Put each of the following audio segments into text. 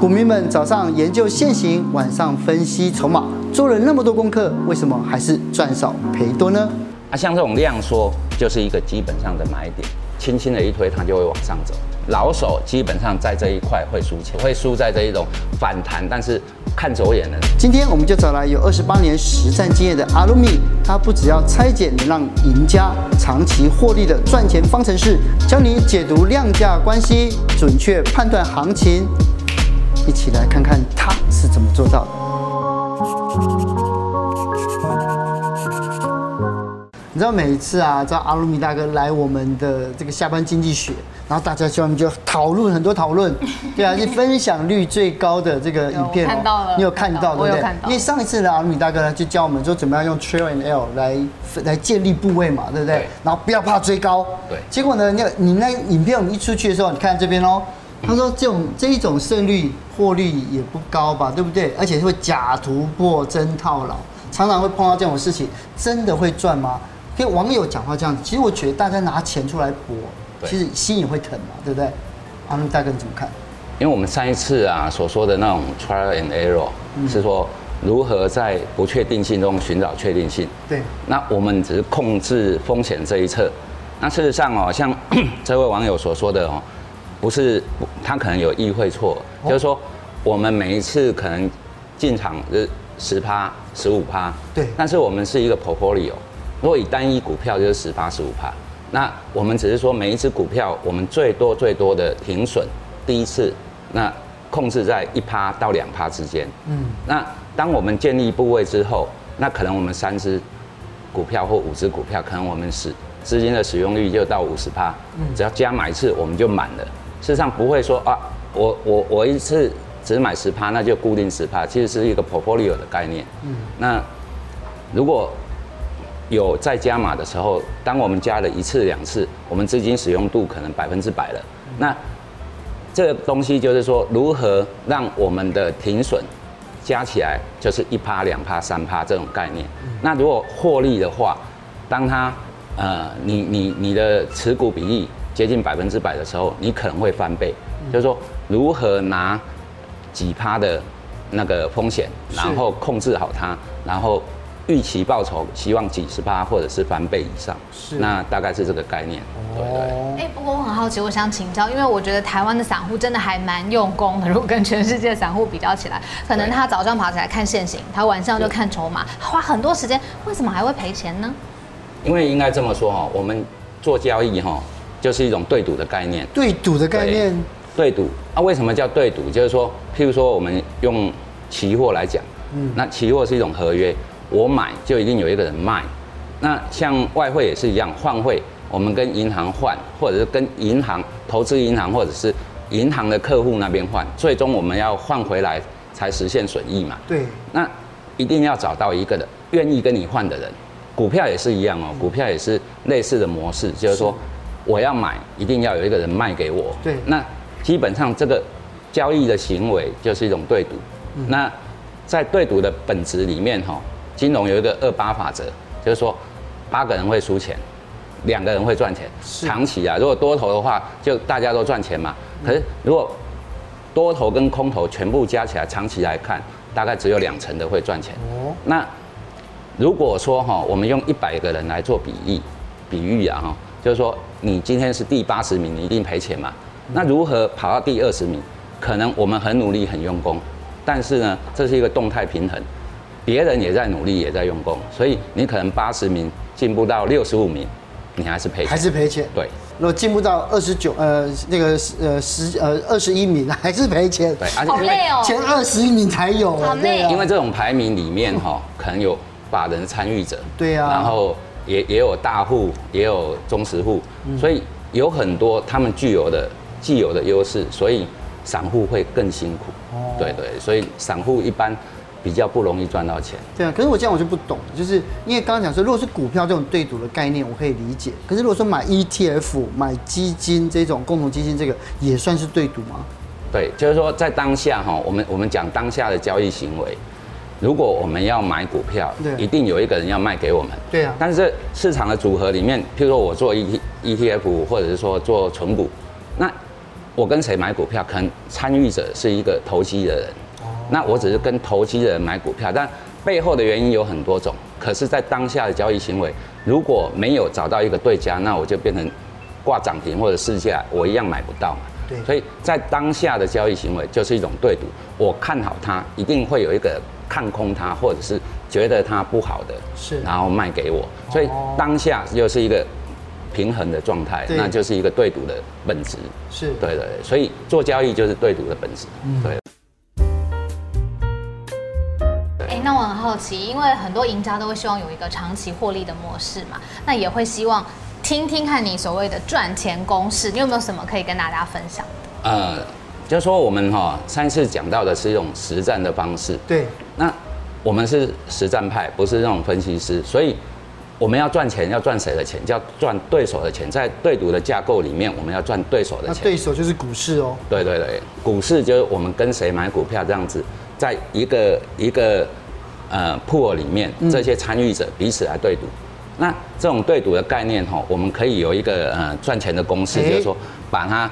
股民们早上研究现行，晚上分析筹码，做了那么多功课，为什么还是赚少赔多呢？啊，像这种量缩就是一个基本上的买点，轻轻的一推，它就会往上走。老手基本上在这一块会输钱，会输在这一种反弹，但是看走眼了。今天我们就找来有二十八年实战经验的阿鲁米，他不只要拆解能让赢家长期获利的赚钱方程式，教你解读量价关系，准确判断行情。一起来看看他是怎么做到的。你知道每一次啊，找阿鲁米大哥来我们的这个下班经济学，然后大家就就讨论很多讨论，对啊，是分享率最高的这个影片，看到了，你有看到对不对？因为上一次呢，阿鲁米大哥呢就教我们说怎么样用 Trial and Error 来来建立部位嘛，对不对？然后不要怕追高。对。结果呢，你你那影片我们一出去的时候，你看这边哦。他说：“这种这一种胜率获利也不高吧，对不对？而且会假突破真套牢，常常会碰到这种事情，真的会赚吗？跟网友讲话这样子，其实我觉得大家拿钱出来搏，其实心也会疼嘛，对不对？阿们大哥你怎么看？因为我们上一次啊所说的那种 trial and error，嗯，是说如何在不确定性中寻找确定性。对。那我们只是控制风险这一侧。那事实上哦，像 这位网友所说的哦。”不是，他可能有意会错，就是说，我们每一次可能进场是十趴、十五趴，对。但是我们是一个 portfolio，如果以单一股票就是十趴、十五趴，那我们只是说每一只股票，我们最多最多的停损，第一次，那控制在一趴到两趴之间。嗯。那当我们建立部位之后，那可能我们三只股票或五只股票，可能我们是资金的使用率就到五十趴，只要加买一次，我们就满了。事实上不会说啊，我我我一次只买十趴，那就固定十趴，其实是一个 portfolio 的概念。嗯，那如果有再加码的时候，当我们加了一次两次，我们资金使用度可能百分之百了。那这个东西就是说，如何让我们的停损加起来就是一趴、两趴、三趴这种概念。那如果获利的话，当它呃，你你你的持股比例。接近百分之百的时候，你可能会翻倍。就是说，如何拿几趴的那个风险，然后控制好它，然后预期报酬希望几十趴或者是翻倍以上。是，那大概是这个概念。对对。哎、欸，不过我很好奇，我想请教，因为我觉得台湾的散户真的还蛮用功的。如果跟全世界散户比较起来，可能他早上爬起来看现行，他晚上就看筹码，花很多时间，为什么还会赔钱呢？因为应该这么说哈，我们做交易哈。就是一种对赌的概念，对赌的概念，对赌啊？为什么叫对赌？就是说，譬如说，我们用期货来讲，嗯，那期货是一种合约，我买就一定有一个人卖。那像外汇也是一样，换汇，我们跟银行换，或者是跟银行投资银行，或者是银行的客户那边换，最终我们要换回来才实现损益嘛。对，那一定要找到一个人愿意跟你换的人。股票也是一样哦，股票也是类似的模式，就是说。我要买，一定要有一个人卖给我。对，那基本上这个交易的行为就是一种对赌。嗯、那在对赌的本质里面，哈，金融有一个二八法则，就是说八个人会输钱，两个人会赚钱。长期啊，如果多头的话，就大家都赚钱嘛。可是如果多头跟空头全部加起来，长期来看，大概只有两成的会赚钱。哦，那如果说哈，我们用一百个人来做比喻，比喻啊，哈。就是说，你今天是第八十名，你一定赔钱嘛？那如何跑到第二十名？可能我们很努力、很用功，但是呢，这是一个动态平衡，别人也在努力、也在用功，所以你可能八十名进步到六十五名，你还是赔钱，还是赔钱。对，如果进步到二十九，呃，那个呃十呃二十一名，还是赔钱。对，而且因为前二十一名才有，好累。因为这种排名里面哈，可能有法人参与者。对啊。然后。也也有大户，也有中实户，所以有很多他们具有的既有的优势，所以散户会更辛苦。哦，对对，所以散户一般比较不容易赚到钱。对啊，可是我这样我就不懂，就是因为刚刚讲说，如果是股票这种对赌的概念，我可以理解。可是如果说买 ETF、买基金这种共同基金，这个也算是对赌吗？对，就是说在当下哈，我们我们讲当下的交易行为。如果我们要买股票，对，一定有一个人要卖给我们。对啊。但是市场的组合里面，譬如说我做 E T E T F，或者是说做存股，那我跟谁买股票，可能参与者是一个投机的人，哦那我只是跟投机的人买股票，但背后的原因有很多种。可是，在当下的交易行为，如果没有找到一个对家，那我就变成挂涨停或者市价，我一样买不到嘛。对。所以在当下的交易行为就是一种对赌，我看好它，一定会有一个看空它，或者是觉得它不好的，是，然后卖给我。所以当下又是一个平衡的状态，那就是一个对赌的本质。是。对对。所以做交易就是对赌的本质。嗯。对。那我很好奇，因为很多赢家都会希望有一个长期获利的模式嘛，那也会希望听听看你所谓的赚钱公式，你有没有什么可以跟大家分享的？呃，就是说我们哈上次讲到的是一种实战的方式，对，那我们是实战派，不是那种分析师，所以我们要赚钱，要赚谁的钱？叫赚对手的钱，在对赌的架构里面，我们要赚对手的钱。那对手就是股市哦。对对对，股市就是我们跟谁买股票这样子，在一个一个。呃，pool 里面这些参与者彼此来对赌，嗯、那这种对赌的概念哈，我们可以有一个呃赚钱的公式，欸、就是说把它，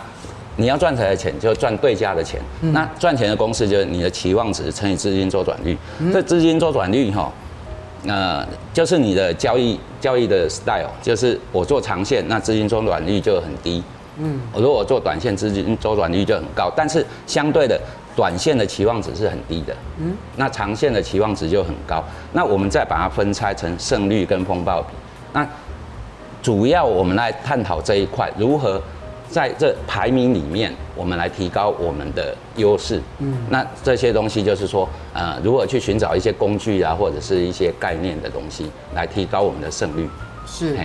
你要赚谁的钱就赚对家的钱。嗯、那赚钱的公式就是你的期望值乘以资金周转率。嗯、这资金周转率哈，呃，就是你的交易交易的 style，就是我做长线，那资金周转率就很低。嗯，我如果我做短线，资金周转率就很高，但是相对的。短线的期望值是很低的，嗯，那长线的期望值就很高。那我们再把它分拆成胜率跟风暴比。那主要我们来探讨这一块，如何在这排名里面，我们来提高我们的优势。嗯，那这些东西就是说，呃，如何去寻找一些工具啊，或者是一些概念的东西，来提高我们的胜率。是。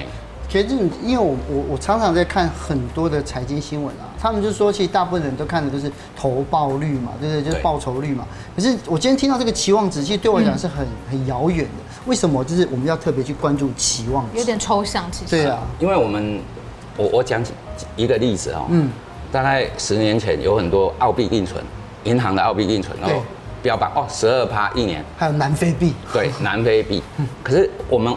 其实，因为我我我常常在看很多的财经新闻啊，他们就说，其实大部分人都看的都是投报率嘛，对不对？就是报酬率嘛。可是我今天听到这个期望值，其实对我来讲是很很遥远的。为什么？就是我们要特别去关注期望值？有点抽象，其实。对啊，因为我们我我讲一个例子哦，嗯，大概十年前有很多澳币定存，银行的澳币定存哦，标榜哦十二趴一年，还有南非币，对，南非币。可是我们。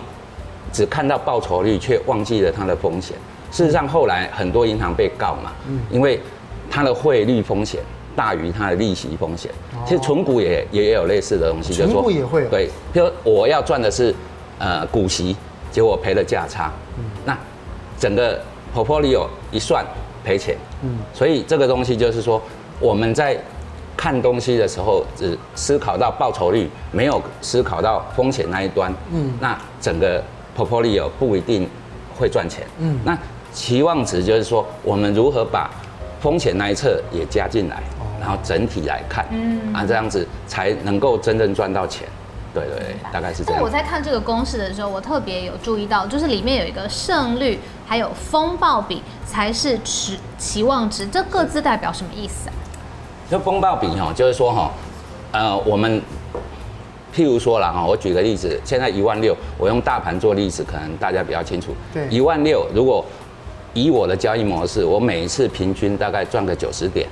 只看到报酬率，却忘记了它的风险。事实上，后来很多银行被告嘛，因为它的汇率风险大于它的利息风险。其实存股也也有类似的东西，就是说，也会对，比如我要赚的是呃股息，结果赔了价差，那整个 portfolio 一算赔钱。嗯，所以这个东西就是说，我们在看东西的时候，只思考到报酬率，没有思考到风险那一端。嗯，那整个。portfolio 不一定会赚钱，嗯，那期望值就是说，我们如何把风险那一侧也加进来，然后整体来看，嗯，啊，这样子才能够真正赚到钱，对对对，大概是这样。我在看这个公式的时候，我特别有注意到，就是里面有一个胜率，还有风暴比才是期期望值，这各自代表什么意思啊？就风暴比哈，就是说哈，呃，我们。譬如说了哈，我举个例子，现在一万六，我用大盘做例子，可能大家比较清楚。对，一万六，如果以我的交易模式，我每一次平均大概赚个九十点，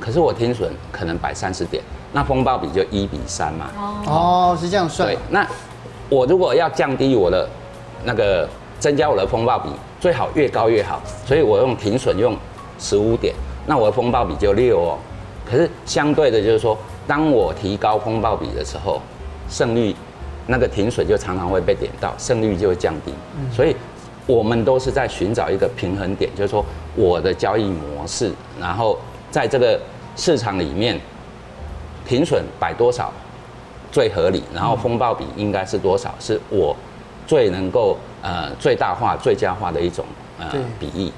可是我听损可能摆三十点，那风暴比就一比三嘛。哦，是这样算。对，那我如果要降低我的那个增加我的风暴比，最好越高越好，所以我用停损用十五点，那我的风暴比就六哦。可是相对的，就是说，当我提高风暴比的时候，胜率，那个停损就常常会被点到，胜率就会降低。所以，我们都是在寻找一个平衡点，就是说我的交易模式，然后在这个市场里面，停损摆多少最合理，然后风暴比应该是多少，是我最能够呃最大化、最佳化的一种呃比喻。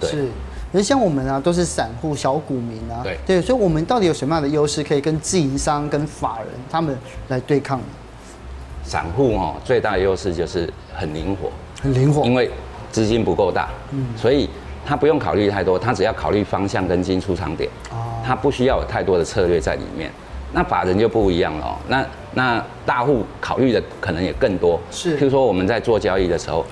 对。是。可是像我们啊，都是散户、小股民啊，对对，所以我们到底有什么样的优势可以跟自营商、跟法人他们来对抗呢？散户哦，最大的优势就是很灵活，很灵活，因为资金不够大，嗯，所以他不用考虑太多，他只要考虑方向跟进出场点，哦，他不需要有太多的策略在里面。那法人就不一样了哦，那那大户考虑的可能也更多，是，譬如说我们在做交易的时候，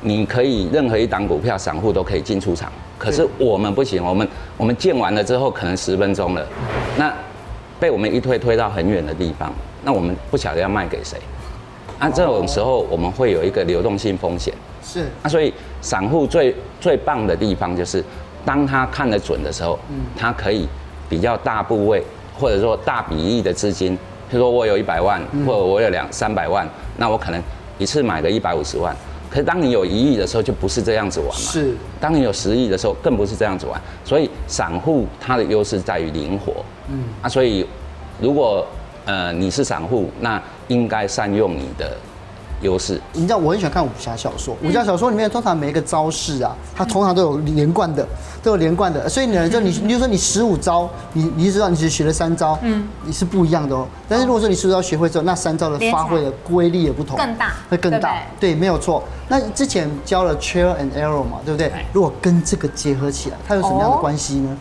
你可以任何一档股票，散户都可以进出场。可是我们不行，我们我们建完了之后可能十分钟了，那被我们一推推到很远的地方，那我们不晓得要卖给谁，那这种时候我们会有一个流动性风险。是，那所以散户最最棒的地方就是当他看得准的时候，嗯，他可以比较大部位或者说大比例的资金，譬如说我有一百万，或者我有两三百万，那我可能一次买个一百五十万。可是当你有一亿的时候，就不是这样子玩嘛。是。当你有十亿的时候，更不是这样子玩。所以散户它的优势在于灵活。嗯。啊，所以如果呃你是散户，那应该善用你的。优势，你知道我很喜欢看武侠小说，武侠小说里面通常每一个招式啊，它通常都有连贯的，都有连贯的，所以呢，就你，你就说你十五招，你你知道你只学了三招，嗯，你是不一样的哦。但是如果说你十五招学会之后，那三招的发挥的威力也不同，更大，会更大，对，没有错。那之前教了 trial and error 嘛，对不对？如果跟这个结合起来，它有什么样的关系呢？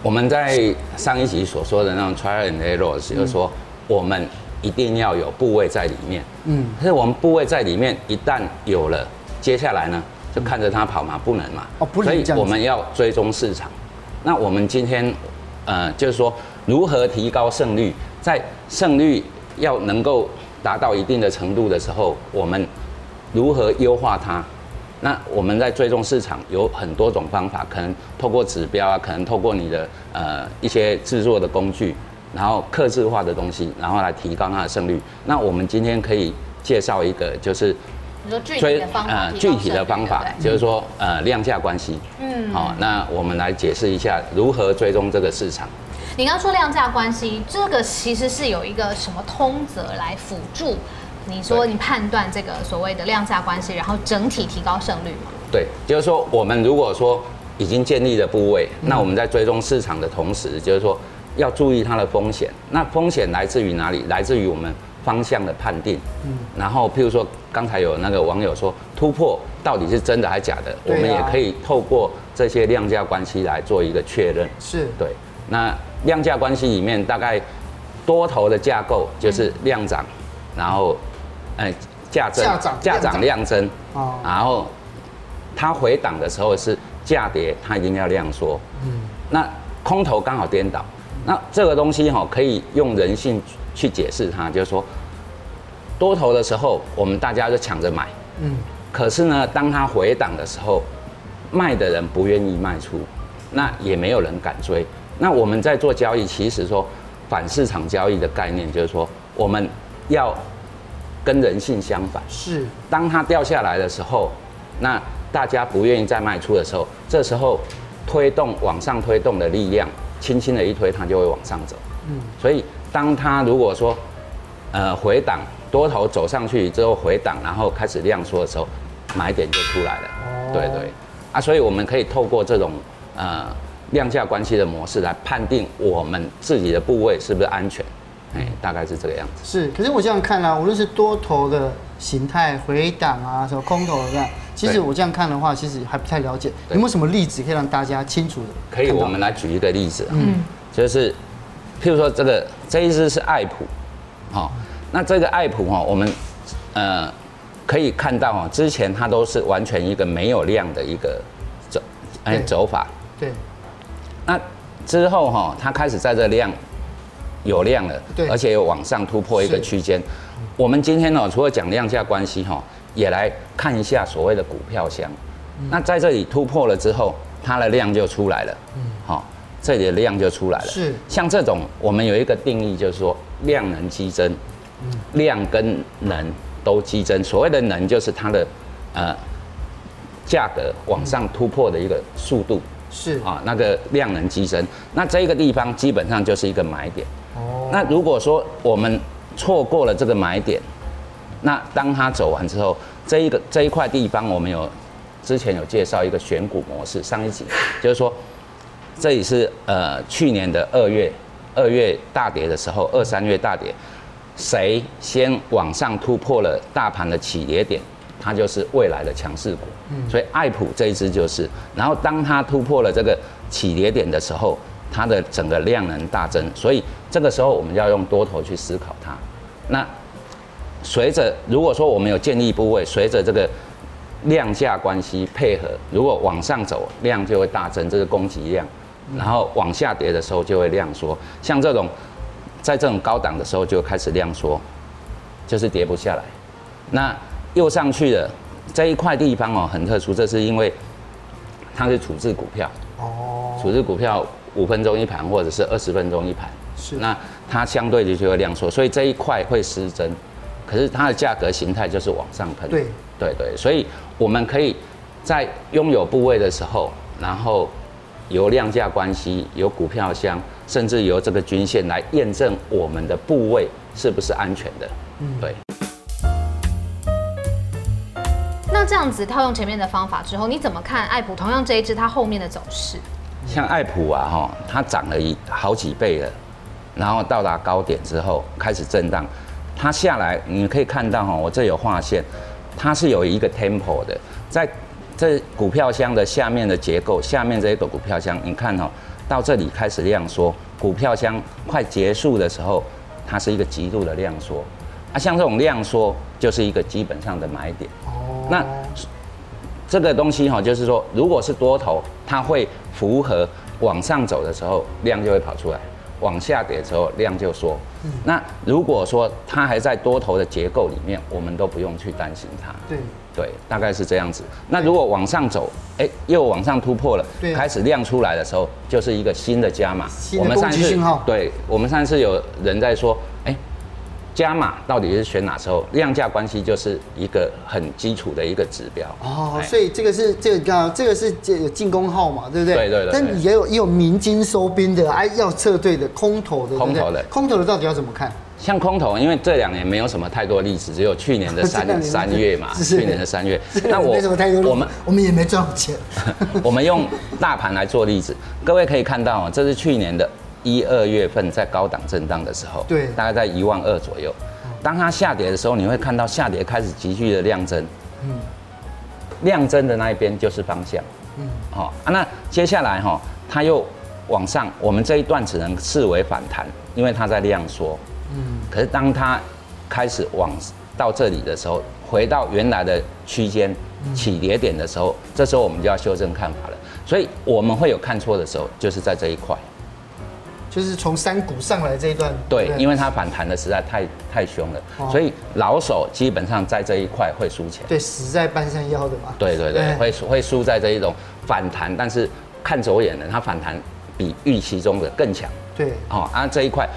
我们在上一集所说的那种 trial and error，就是说。我们一定要有部位在里面，嗯，可是我们部位在里面，一旦有了，接下来呢，就看着它跑嘛，不能嘛，哦，不能，所以我们要追踪市场。那我们今天，呃，就是说如何提高胜率，在胜率要能够达到一定的程度的时候，我们如何优化它？那我们在追踪市场有很多种方法，可能透过指标啊，可能透过你的呃一些制作的工具。然后克制化的东西，然后来提高它的胜率。那我们今天可以介绍一个，就是追呃具体的方法，就是说呃量价关系。嗯，好，那我们来解释一下如何追踪这个市场。你刚刚说量价关系，这个其实是有一个什么通则来辅助？你说你判断这个所谓的量价关系，然后整体提高胜率吗？对，就是说我们如果说已经建立了部位，那我们在追踪市场的同时，就是说。要注意它的风险，那风险来自于哪里？来自于我们方向的判定。嗯，然后譬如说，刚才有那个网友说突破到底是真的还是假的，我们也可以透过这些量价关系来做一个确认。是对。那量价关系里面，大概多头的架构就是量涨，然后哎价增，价涨量增。哦。然后它回档的时候是价跌，它一定要量缩。嗯。那空头刚好颠倒。那这个东西哈，可以用人性去解释它，就是说，多头的时候，我们大家就抢着买，嗯，可是呢，当它回档的时候，卖的人不愿意卖出，那也没有人敢追。那我们在做交易，其实说反市场交易的概念，就是说我们要跟人性相反，是，当它掉下来的时候，那大家不愿意再卖出的时候，这时候推动往上推动的力量。轻轻的一推，它就会往上走。嗯，所以当它如果说，呃，回档多头走上去之后回档，然后开始量缩的时候，买点就出来了。哦，对对，啊，所以我们可以透过这种呃量价关系的模式来判定我们自己的部位是不是安全。哎，大概是这个样子。是，可是我这样看啊，无论是多头的形态回档啊，什么空头的这样。其实我这样看的话，其实还不太了解。有没有什么例子可以让大家清楚的？可以，我们来举一个例子。嗯，就是，譬如说这个这一支是爱普，好，那这个爱普哈，我们呃可以看到啊，之前它都是完全一个没有量的一个走哎走法。对。那之后哈，它开始在这量有量了，对，而且有往上突破一个区间。我们今天呢，除了讲量价关系哈。也来看一下所谓的股票箱，那在这里突破了之后，它的量就出来了。嗯，好，这里的量就出来了。是，像这种我们有一个定义，就是说量能激增，量跟能都激增。所谓的能就是它的呃价格往上突破的一个速度。是啊，那个量能激增，那这个地方基本上就是一个买点。哦，那如果说我们错过了这个买点。那当它走完之后，这一个这一块地方，我们有之前有介绍一个选股模式，上一集就是说，这里是呃去年的二月二月大跌的时候，二三月大跌，谁先往上突破了大盘的起跌点，它就是未来的强势股。所以爱普这一支就是，然后当它突破了这个起跌点的时候，它的整个量能大增，所以这个时候我们要用多头去思考它。那随着如果说我们有建立部位，随着这个量价关系配合，如果往上走，量就会大增，这个供给量，然后往下跌的时候就会量缩。像这种在这种高档的时候就开始量缩，就是跌不下来。那又上去了，这一块地方哦很特殊，这是因为它是处置股票哦，处置股票五分钟一盘或者是二十分钟一盘，是那它相对的就会量缩，所以这一块会失真，可是它的价格形态就是往上喷，对对对，所以我们可以在拥有部位的时候，然后由量价关系、由股票箱，甚至由这个均线来验证我们的部位是不是安全的，嗯，对。那这样子套用前面的方法之后，你怎么看艾普同样这一只它后面的走势？像艾普啊，哈，它涨了一好几倍了，然后到达高点之后开始震荡，它下来你可以看到哈，我这有画线，它是有一个 tempo 的，在这股票箱的。下面的结构，下面这一个股票箱，你看哦，到这里开始量缩，股票箱快结束的时候，它是一个极度的量缩，啊，像这种量缩就是一个基本上的买点。哦。那这个东西哈，就是说，如果是多头，它会符合往上走的时候量就会跑出来，往下跌的时候量就缩。嗯那如果说它还在多头的结构里面，我们都不用去担心它。对对，大概是这样子。那如果往上走，哎，又往上突破了，开始量出来的时候，就是一个新的加码。我们上次对，我们上次有人在说，哎。加码到底是选哪时候？量价关系就是一个很基础的一个指标哦，所以这个是这个刚这个是这进攻号嘛，对不对？对对对。但也有也有明金收兵的，哎，要撤退的空头的，空头的，空头的到底要怎么看？像空头，因为这两年没有什么太多例子，只有去年的三 三月嘛，去年的三月。那我我们我们也没赚钱。我们用大盘来做例子，各位可以看到啊，这是去年的。一二月份在高档震荡的时候，对，大概在一万二左右。当它下跌的时候，你会看到下跌开始急剧的量增，嗯，量增的那一边就是方向，嗯，好啊。那接下来哈，它又往上，我们这一段只能视为反弹，因为它在量缩，嗯。可是当它开始往到这里的时候，回到原来的区间起跌点的时候，这时候我们就要修正看法了。所以我们会有看错的时候，就是在这一块。就是从山谷上来这一段，对，因为它反弹的实在太太凶了，哦、所以老手基本上在这一块会输钱。对，死在半山腰的嘛。对对对，对会会输在这一种反弹，但是看走眼了，它反弹比预期中的更强。对，哦，啊这一块，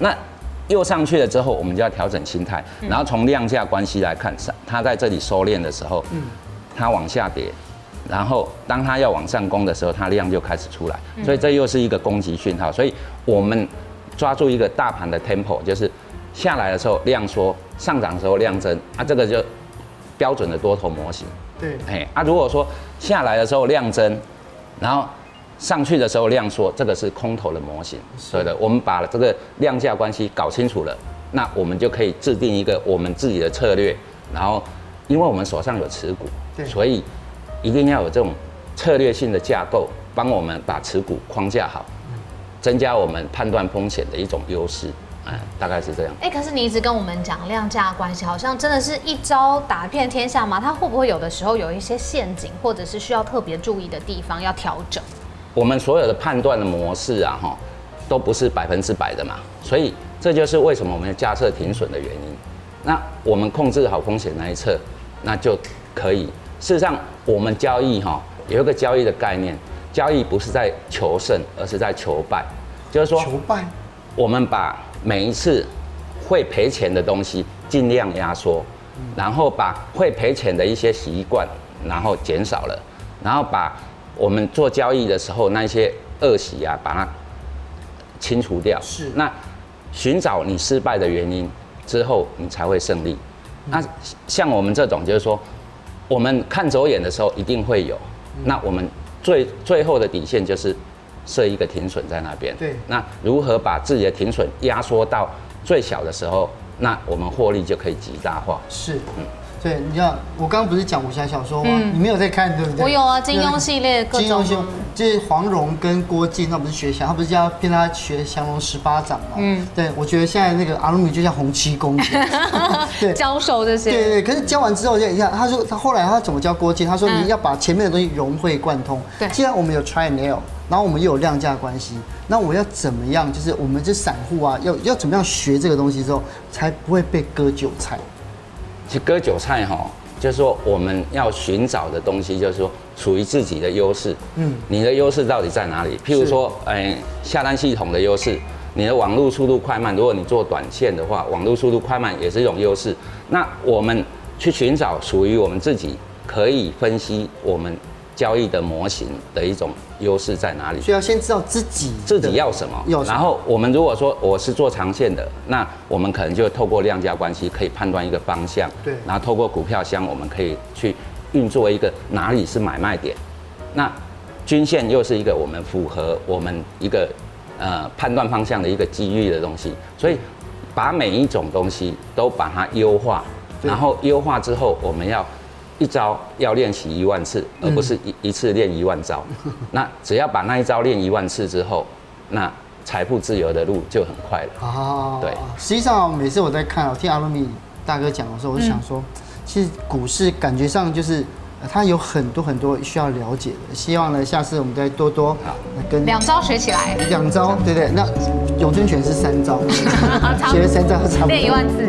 那又上去了之后，我们就要调整心态，嗯、然后从量价关系来看，它在这里收敛的时候，嗯，它往下跌。然后，当它要往上攻的时候，它量就开始出来，所以这又是一个攻击讯号。所以我们抓住一个大盘的 tempo，就是下来的时候量缩，上涨的时候量增啊，这个就标准的多头模型。对，哎啊，如果说下来的时候量增，然后上去的时候量缩，这个是空头的模型。对的，我们把这个量价关系搞清楚了，那我们就可以制定一个我们自己的策略。然后，因为我们手上有持股，所以。一定要有这种策略性的架构，帮我们把持股框架好，增加我们判断风险的一种优势。嗯，大概是这样。哎，可是你一直跟我们讲量价关系，好像真的是一招打遍天下吗？它会不会有的时候有一些陷阱，或者是需要特别注意的地方要调整？我们所有的判断的模式啊，哈，都不是百分之百的嘛，所以这就是为什么我们要架设停损的原因。那我们控制好风险那一侧，那就可以。事实上，我们交易哈有一个交易的概念，交易不是在求胜，而是在求败。就是说，求败，我们把每一次会赔钱的东西尽量压缩，然后把会赔钱的一些习惯，然后减少了，然后把我们做交易的时候那些恶习啊，把它清除掉。是。那寻找你失败的原因之后，你才会胜利。那像我们这种，就是说。我们看走眼的时候一定会有，那我们最最后的底线就是设一个停损在那边。对，那如何把自己的停损压缩到最小的时候，那我们获利就可以极大化。是，嗯。对，你知道我刚刚不是讲武侠小说吗？嗯、你没有在看，对不对？我有啊，金庸系列各种。金庸系列就是黄蓉跟郭靖，那不是学降，他不是要骗他学降龙十八掌吗？嗯，对，我觉得现在那个阿鲁米就像洪七公，对，教授这些。对对，可是教完之后，你看，他说他后来他怎么教郭靖？他说你要把前面的东西融会贯通。对，既然我们有 try and error，然后我们又有量价关系，那我要怎么样？就是我们这散户啊，要要怎么样学这个东西之后，才不会被割韭菜？其实割韭菜哈，就是说我们要寻找的东西，就是说属于自己的优势。嗯，你的优势到底在哪里？譬如说，哎，下单系统的优势，你的网络速度快慢。如果你做短线的话，网络速度快慢也是一种优势。那我们去寻找属于我们自己可以分析我们交易的模型的一种优势在哪里？所以要先知道自己自己要什么。然后我们如果说我是做长线的，那我们可能就透过量价关系可以判断一个方向。对。然后透过股票箱，我们可以去运作一个哪里是买卖点。那均线又是一个我们符合我们一个呃判断方向的一个机遇的东西。所以把每一种东西都把它优化，然后优化之后我们要。一招要练习一万次，而不是一一次练一万招。那只要把那一招练一万次之后，那财富自由的路就很快了。哦，对。实际上，每次我在看，我听阿鲁米大哥讲的时候，我就想说，其实股市感觉上就是它有很多很多需要了解的。希望呢，下次我们再多多跟两招学起来。两招，对不对？那咏春拳是三招，学了三招差不多。练一万次。